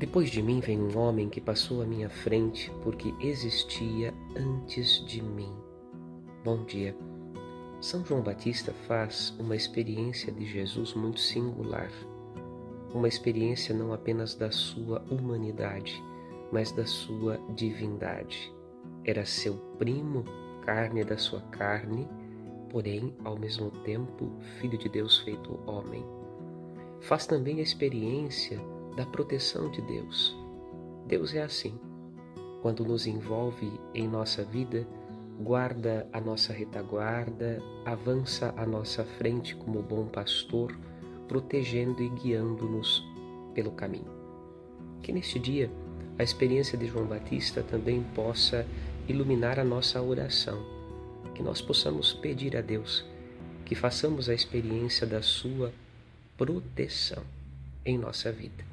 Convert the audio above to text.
Depois de mim vem um homem que passou à minha frente porque existia antes de mim. Bom dia. São João Batista faz uma experiência de Jesus muito singular. Uma experiência não apenas da sua humanidade, mas da sua divindade. Era seu primo, carne da sua carne, porém, ao mesmo tempo, filho de Deus feito homem. Faz também a experiência da proteção de Deus. Deus é assim. Quando nos envolve em nossa vida, guarda a nossa retaguarda, avança à nossa frente como bom pastor, protegendo e guiando-nos pelo caminho. Que neste dia a experiência de João Batista também possa iluminar a nossa oração, que nós possamos pedir a Deus que façamos a experiência da Sua proteção em nossa vida.